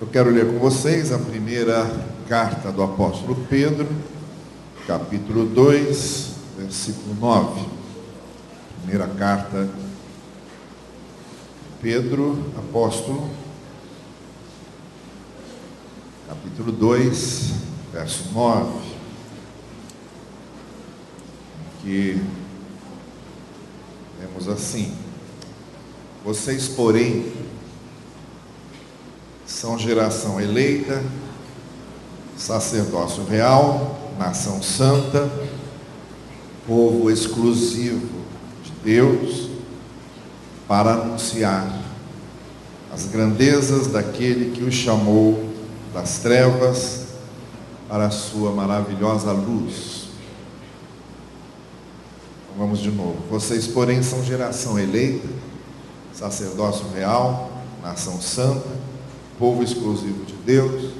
Eu quero ler com vocês a primeira carta do apóstolo Pedro, capítulo 2, versículo 9. Primeira carta Pedro, apóstolo, capítulo 2, verso 9. Que temos assim: Vocês, porém, são geração eleita, sacerdócio real, nação santa, povo exclusivo de Deus, para anunciar as grandezas daquele que os chamou das trevas para a sua maravilhosa luz. Então, vamos de novo. Vocês, porém, são geração eleita, sacerdócio real, nação santa, povo exclusivo de Deus,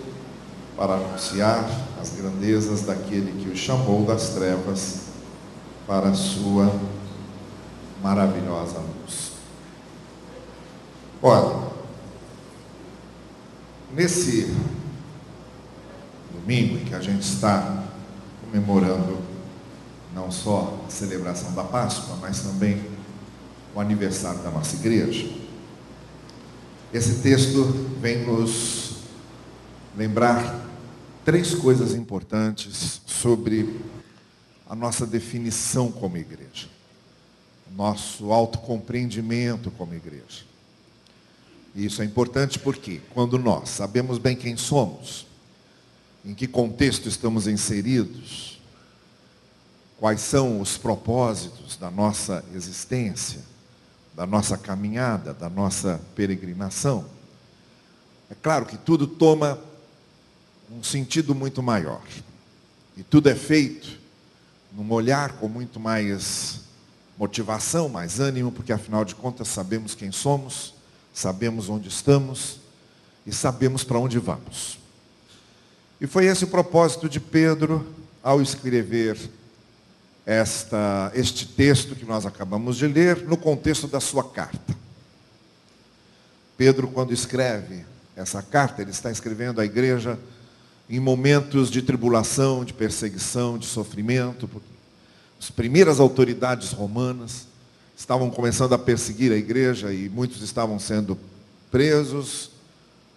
para anunciar as grandezas daquele que os chamou das trevas para a sua maravilhosa luz. Olha, nesse domingo em que a gente está comemorando não só a celebração da Páscoa, mas também o aniversário da nossa igreja, esse texto vem nos lembrar três coisas importantes sobre a nossa definição como igreja, nosso autocompreendimento como igreja. E isso é importante porque, quando nós sabemos bem quem somos, em que contexto estamos inseridos, quais são os propósitos da nossa existência, da nossa caminhada, da nossa peregrinação, é claro que tudo toma um sentido muito maior. E tudo é feito num olhar com muito mais motivação, mais ânimo, porque afinal de contas sabemos quem somos, sabemos onde estamos e sabemos para onde vamos. E foi esse o propósito de Pedro ao escrever esta, este texto que nós acabamos de ler no contexto da sua carta. Pedro, quando escreve essa carta, ele está escrevendo à igreja em momentos de tribulação, de perseguição, de sofrimento, porque as primeiras autoridades romanas estavam começando a perseguir a igreja e muitos estavam sendo presos,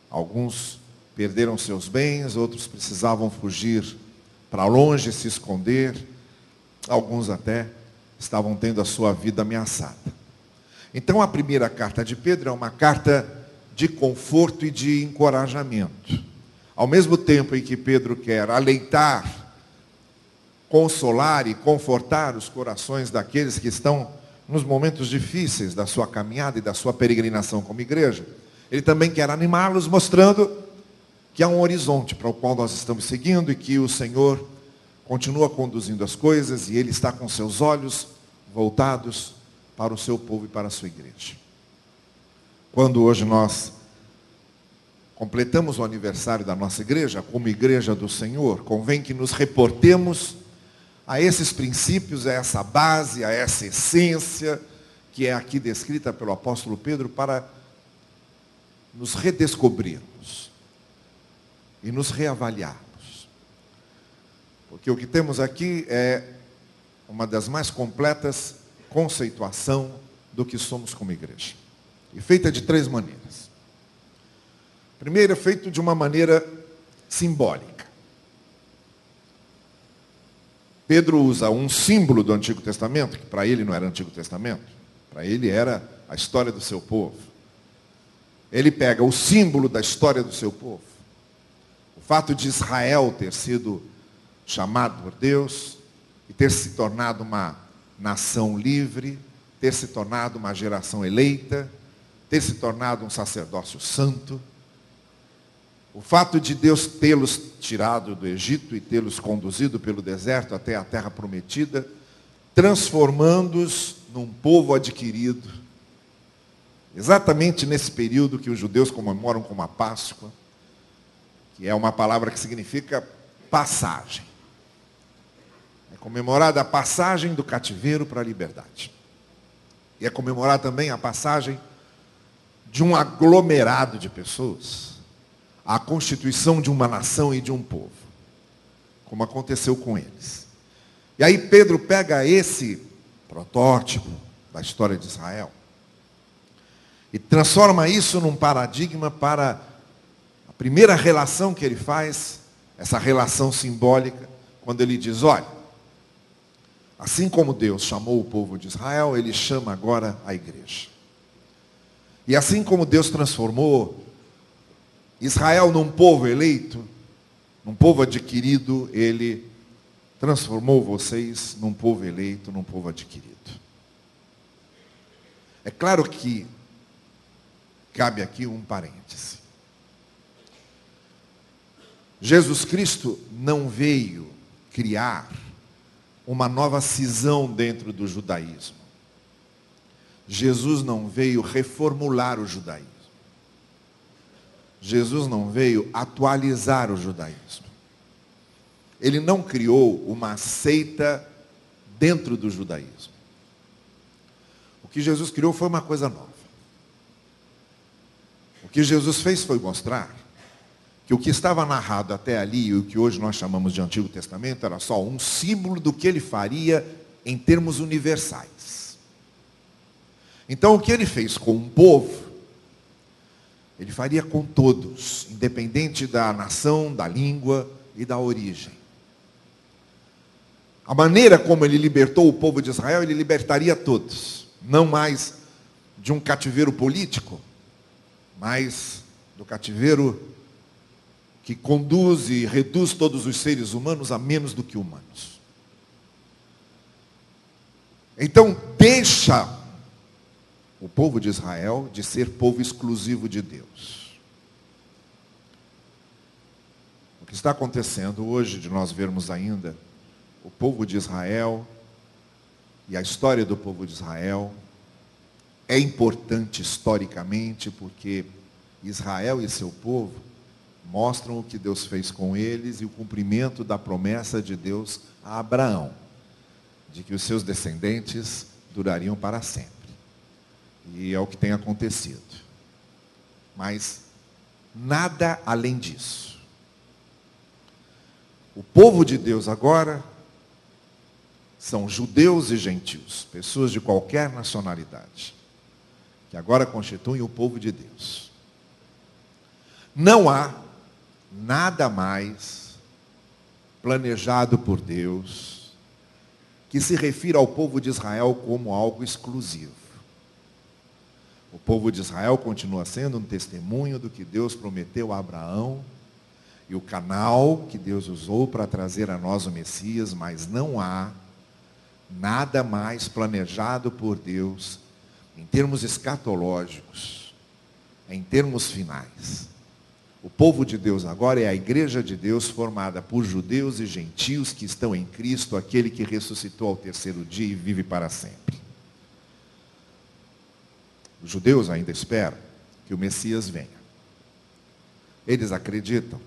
alguns perderam seus bens, outros precisavam fugir para longe, se esconder. Alguns até estavam tendo a sua vida ameaçada. Então a primeira carta de Pedro é uma carta de conforto e de encorajamento. Ao mesmo tempo em que Pedro quer aleitar, consolar e confortar os corações daqueles que estão nos momentos difíceis da sua caminhada e da sua peregrinação como igreja, ele também quer animá-los mostrando que há um horizonte para o qual nós estamos seguindo e que o Senhor continua conduzindo as coisas e Ele está com seus olhos voltados para o seu povo e para a sua igreja. Quando hoje nós completamos o aniversário da nossa igreja, como igreja do Senhor, convém que nos reportemos a esses princípios, a essa base, a essa essência que é aqui descrita pelo apóstolo Pedro para nos redescobrirmos e nos reavaliar. Porque o que temos aqui é uma das mais completas conceituação do que somos como igreja. E feita de três maneiras. Primeiro, é feito de uma maneira simbólica. Pedro usa um símbolo do Antigo Testamento, que para ele não era Antigo Testamento, para ele era a história do seu povo. Ele pega o símbolo da história do seu povo. O fato de Israel ter sido chamado por Deus e ter se tornado uma nação livre, ter se tornado uma geração eleita, ter se tornado um sacerdócio santo. O fato de Deus tê-los tirado do Egito e tê-los conduzido pelo deserto até a terra prometida, transformando-os num povo adquirido. Exatamente nesse período que os judeus comemoram como a Páscoa, que é uma palavra que significa passagem. É comemorada a passagem do cativeiro para a liberdade. E é comemorada também a passagem de um aglomerado de pessoas, a constituição de uma nação e de um povo, como aconteceu com eles. E aí Pedro pega esse protótipo da história de Israel e transforma isso num paradigma para a primeira relação que ele faz, essa relação simbólica, quando ele diz: olha, assim como Deus chamou o povo de Israel, ele chama agora a igreja. E assim como Deus transformou Israel num povo eleito, num povo adquirido, ele transformou vocês num povo eleito, num povo adquirido. É claro que cabe aqui um parêntese. Jesus Cristo não veio criar uma nova cisão dentro do judaísmo. Jesus não veio reformular o judaísmo. Jesus não veio atualizar o judaísmo. Ele não criou uma seita dentro do judaísmo. O que Jesus criou foi uma coisa nova. O que Jesus fez foi mostrar que o que estava narrado até ali, e o que hoje nós chamamos de Antigo Testamento, era só um símbolo do que ele faria em termos universais. Então, o que ele fez com um povo, ele faria com todos, independente da nação, da língua e da origem. A maneira como ele libertou o povo de Israel, ele libertaria todos, não mais de um cativeiro político, mas do cativeiro que conduz e reduz todos os seres humanos a menos do que humanos. Então, deixa o povo de Israel de ser povo exclusivo de Deus. O que está acontecendo hoje, de nós vermos ainda o povo de Israel e a história do povo de Israel, é importante historicamente porque Israel e seu povo mostram o que Deus fez com eles e o cumprimento da promessa de Deus a Abraão, de que os seus descendentes durariam para sempre. E é o que tem acontecido. Mas nada além disso. O povo de Deus agora são judeus e gentios, pessoas de qualquer nacionalidade, que agora constituem o povo de Deus. Não há nada mais planejado por Deus que se refira ao povo de Israel como algo exclusivo. O povo de Israel continua sendo um testemunho do que Deus prometeu a Abraão e o canal que Deus usou para trazer a nós o Messias, mas não há nada mais planejado por Deus em termos escatológicos, em termos finais o povo de Deus agora é a igreja de Deus formada por judeus e gentios que estão em Cristo, aquele que ressuscitou ao terceiro dia e vive para sempre. Os judeus ainda esperam que o Messias venha. Eles acreditam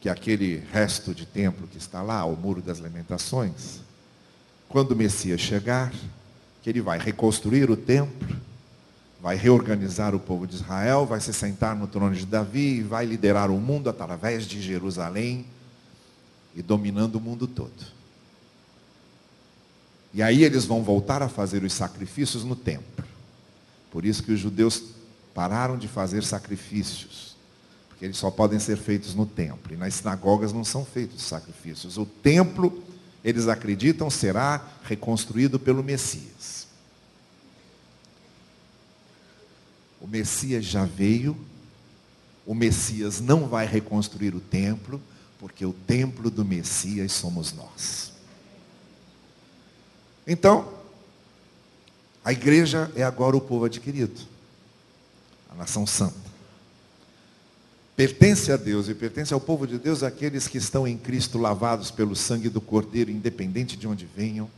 que aquele resto de templo que está lá, o Muro das Lamentações, quando o Messias chegar, que ele vai reconstruir o templo vai reorganizar o povo de Israel, vai se sentar no trono de Davi e vai liderar o mundo através de Jerusalém e dominando o mundo todo. E aí eles vão voltar a fazer os sacrifícios no templo. Por isso que os judeus pararam de fazer sacrifícios, porque eles só podem ser feitos no templo. E nas sinagogas não são feitos sacrifícios. O templo, eles acreditam, será reconstruído pelo Messias. O Messias já veio, o Messias não vai reconstruir o templo, porque o templo do Messias somos nós. Então, a igreja é agora o povo adquirido, a nação santa. Pertence a Deus e pertence ao povo de Deus aqueles que estão em Cristo lavados pelo sangue do Cordeiro, independente de onde venham,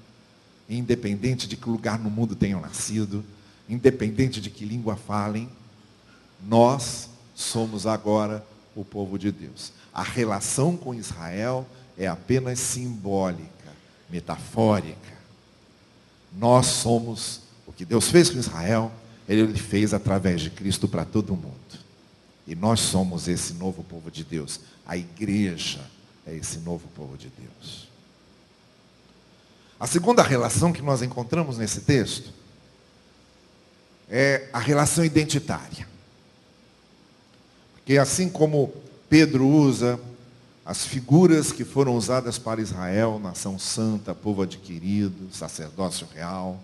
independente de que lugar no mundo tenham nascido independente de que língua falem, nós somos agora o povo de Deus. A relação com Israel é apenas simbólica, metafórica. Nós somos o que Deus fez com Israel, Ele fez através de Cristo para todo mundo. E nós somos esse novo povo de Deus. A igreja é esse novo povo de Deus. A segunda relação que nós encontramos nesse texto é a relação identitária. Porque assim como Pedro usa as figuras que foram usadas para Israel, nação santa, povo adquirido, sacerdócio real,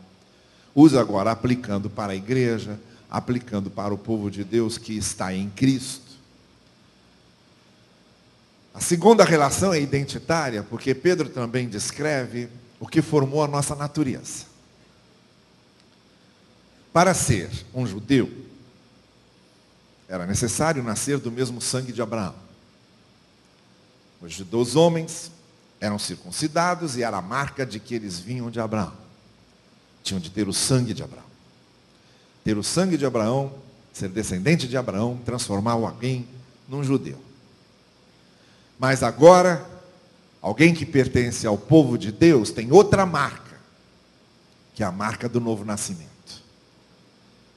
usa agora aplicando para a igreja, aplicando para o povo de Deus que está em Cristo. A segunda relação é identitária, porque Pedro também descreve o que formou a nossa natureza. Para ser um judeu, era necessário nascer do mesmo sangue de Abraão. Os judeus homens eram circuncidados e era a marca de que eles vinham de Abraão. Tinham de ter o sangue de Abraão. Ter o sangue de Abraão, ser descendente de Abraão, transformar alguém num judeu. Mas agora, alguém que pertence ao povo de Deus tem outra marca, que é a marca do novo nascimento.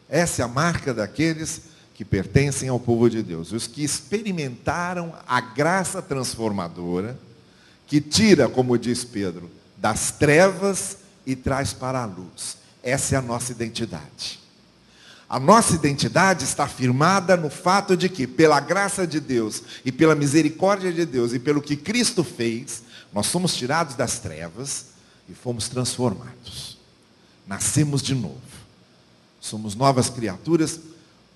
Essa é a marca daqueles que pertencem ao povo de Deus, os que experimentaram a graça transformadora, que tira, como diz Pedro, das trevas e traz para a luz. Essa é a nossa identidade. A nossa identidade está firmada no fato de que, pela graça de Deus e pela misericórdia de Deus e pelo que Cristo fez, nós somos tirados das trevas e fomos transformados. Nascemos de novo. Somos novas criaturas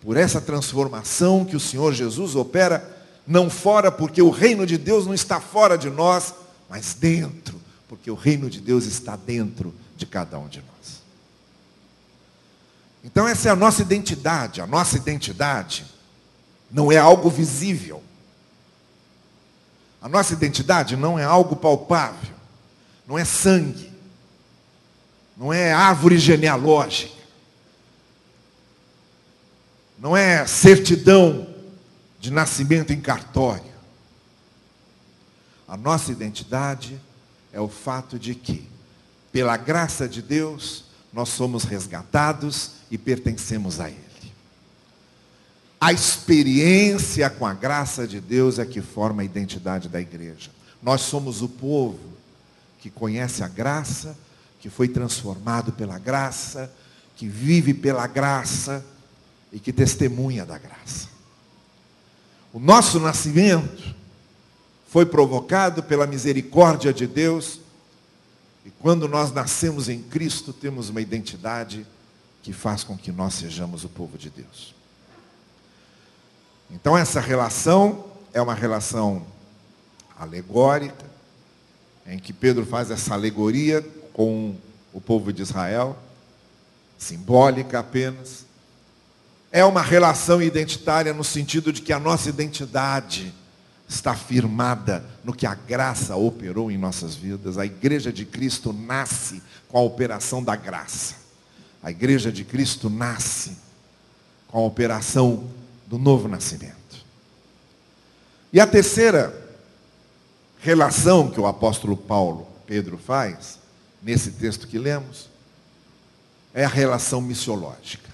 por essa transformação que o Senhor Jesus opera, não fora, porque o reino de Deus não está fora de nós, mas dentro, porque o reino de Deus está dentro de cada um de nós. Então, essa é a nossa identidade. A nossa identidade não é algo visível. A nossa identidade não é algo palpável. Não é sangue. Não é árvore genealógica não é certidão de nascimento em cartório. A nossa identidade é o fato de que, pela graça de Deus, nós somos resgatados e pertencemos a Ele. A experiência com a graça de Deus é que forma a identidade da igreja. Nós somos o povo que conhece a graça, que foi transformado pela graça, que vive pela graça e que testemunha da graça. O nosso nascimento foi provocado pela misericórdia de Deus, e quando nós nascemos em Cristo, temos uma identidade que faz com que nós sejamos o povo de Deus. Então, essa relação é uma relação alegórica, em que Pedro faz essa alegoria com o povo de Israel, simbólica apenas, é uma relação identitária no sentido de que a nossa identidade está firmada no que a graça operou em nossas vidas. A igreja de Cristo nasce com a operação da graça. A igreja de Cristo nasce com a operação do novo nascimento. E a terceira relação que o apóstolo Paulo, Pedro, faz, nesse texto que lemos, é a relação missiológica.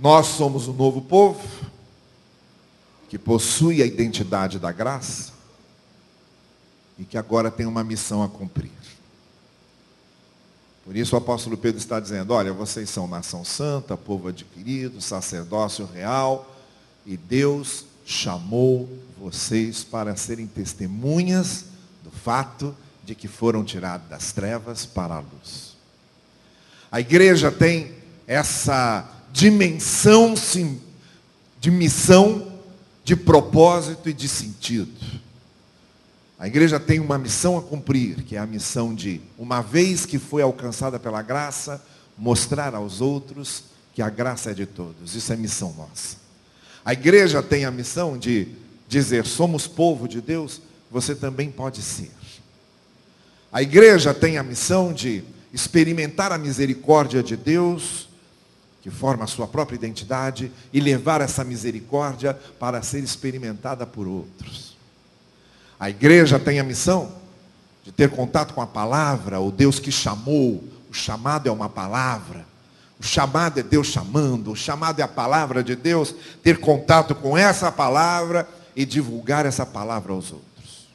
Nós somos o novo povo que possui a identidade da graça e que agora tem uma missão a cumprir. Por isso o apóstolo Pedro está dizendo: olha, vocês são nação santa, povo adquirido, sacerdócio real, e Deus chamou vocês para serem testemunhas do fato de que foram tirados das trevas para a luz. A igreja tem essa dimensão de missão, de propósito e de sentido. A igreja tem uma missão a cumprir, que é a missão de, uma vez que foi alcançada pela graça, mostrar aos outros que a graça é de todos. Isso é missão nossa. A igreja tem a missão de dizer: somos povo de Deus, você também pode ser. A igreja tem a missão de experimentar a misericórdia de Deus que forma a sua própria identidade e levar essa misericórdia para ser experimentada por outros. A igreja tem a missão de ter contato com a palavra, o Deus que chamou, o chamado é uma palavra. O chamado é Deus chamando, o chamado é a palavra de Deus, ter contato com essa palavra e divulgar essa palavra aos outros.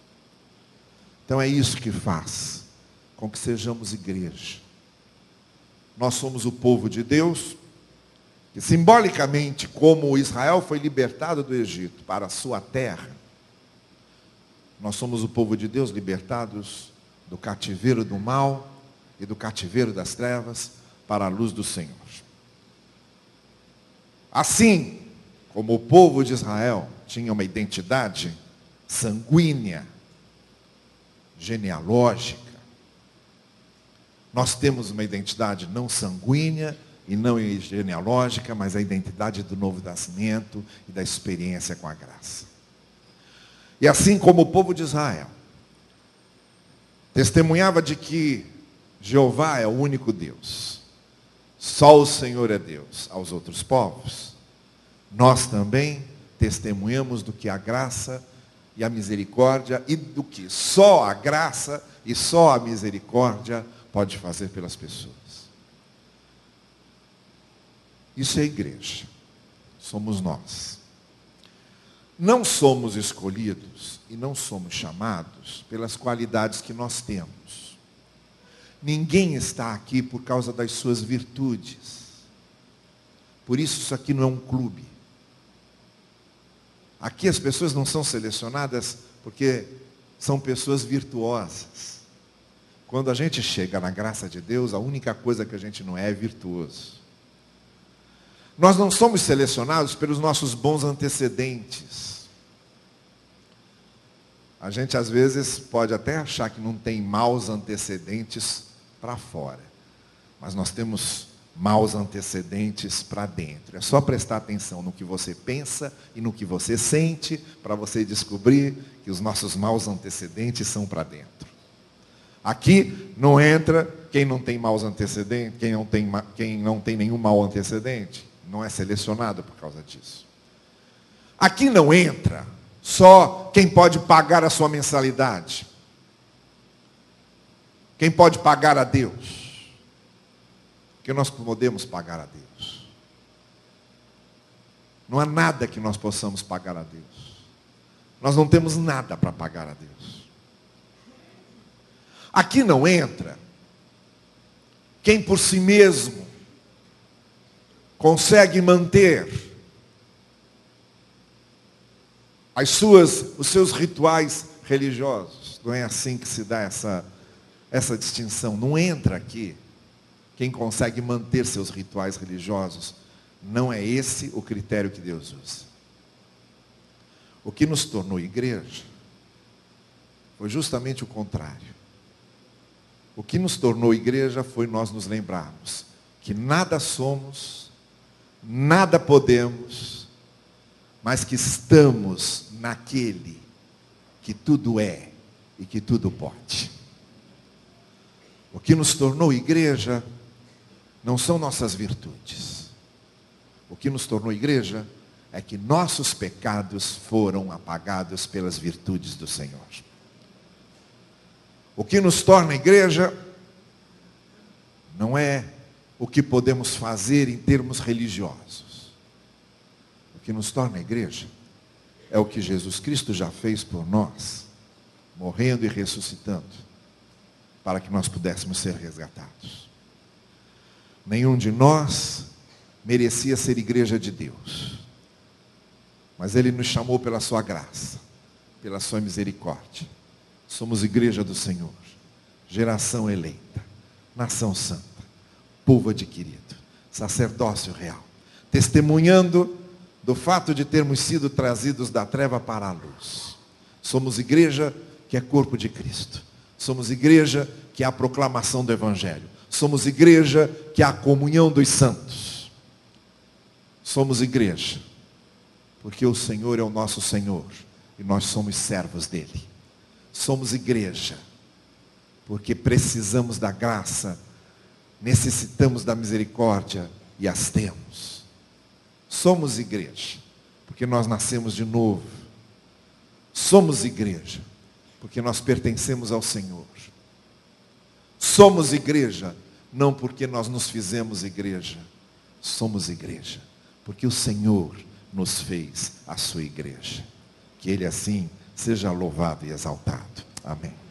Então é isso que faz com que sejamos igreja. Nós somos o povo de Deus, simbolicamente, como Israel foi libertado do Egito para a sua terra, nós somos o povo de Deus libertados do cativeiro do mal e do cativeiro das trevas para a luz do Senhor. Assim como o povo de Israel tinha uma identidade sanguínea, genealógica, nós temos uma identidade não sanguínea e não genealógica, mas a identidade do novo nascimento e da experiência com a graça. E assim como o povo de Israel testemunhava de que Jeová é o único Deus, só o Senhor é Deus aos outros povos, nós também testemunhamos do que a graça e a misericórdia e do que só a graça e só a misericórdia pode fazer pelas pessoas. Isso é igreja. Somos nós. Não somos escolhidos e não somos chamados pelas qualidades que nós temos. Ninguém está aqui por causa das suas virtudes. Por isso, isso aqui não é um clube. Aqui as pessoas não são selecionadas porque são pessoas virtuosas. Quando a gente chega na graça de Deus, a única coisa que a gente não é é virtuoso. Nós não somos selecionados pelos nossos bons antecedentes. A gente às vezes pode até achar que não tem maus antecedentes para fora, mas nós temos maus antecedentes para dentro. É só prestar atenção no que você pensa e no que você sente para você descobrir que os nossos maus antecedentes são para dentro. Aqui não entra quem não tem maus antecedentes, quem não tem, quem não tem nenhum mau antecedente. Não é selecionado por causa disso. Aqui não entra só quem pode pagar a sua mensalidade. Quem pode pagar a Deus. Que nós podemos pagar a Deus. Não há nada que nós possamos pagar a Deus. Nós não temos nada para pagar a Deus. Aqui não entra quem por si mesmo consegue manter as suas, os seus rituais religiosos. Não é assim que se dá essa, essa distinção. Não entra aqui quem consegue manter seus rituais religiosos. Não é esse o critério que Deus usa. O que nos tornou igreja foi justamente o contrário. O que nos tornou igreja foi nós nos lembrarmos que nada somos, nada podemos, mas que estamos naquele que tudo é e que tudo pode. O que nos tornou igreja não são nossas virtudes. O que nos tornou igreja é que nossos pecados foram apagados pelas virtudes do Senhor. O que nos torna igreja não é o que podemos fazer em termos religiosos. O que nos torna igreja é o que Jesus Cristo já fez por nós, morrendo e ressuscitando, para que nós pudéssemos ser resgatados. Nenhum de nós merecia ser igreja de Deus, mas Ele nos chamou pela Sua graça, pela Sua misericórdia Somos igreja do Senhor, geração eleita, nação santa, povo adquirido, sacerdócio real, testemunhando do fato de termos sido trazidos da treva para a luz. Somos igreja que é corpo de Cristo. Somos igreja que é a proclamação do Evangelho. Somos igreja que é a comunhão dos santos. Somos igreja, porque o Senhor é o nosso Senhor e nós somos servos dele somos igreja, porque precisamos da graça, necessitamos da misericórdia e as temos. Somos igreja, porque nós nascemos de novo. Somos igreja, porque nós pertencemos ao Senhor. Somos igreja, não porque nós nos fizemos igreja, somos igreja, porque o Senhor nos fez a sua igreja. Que Ele assim seja louvado e exaltado. Amém.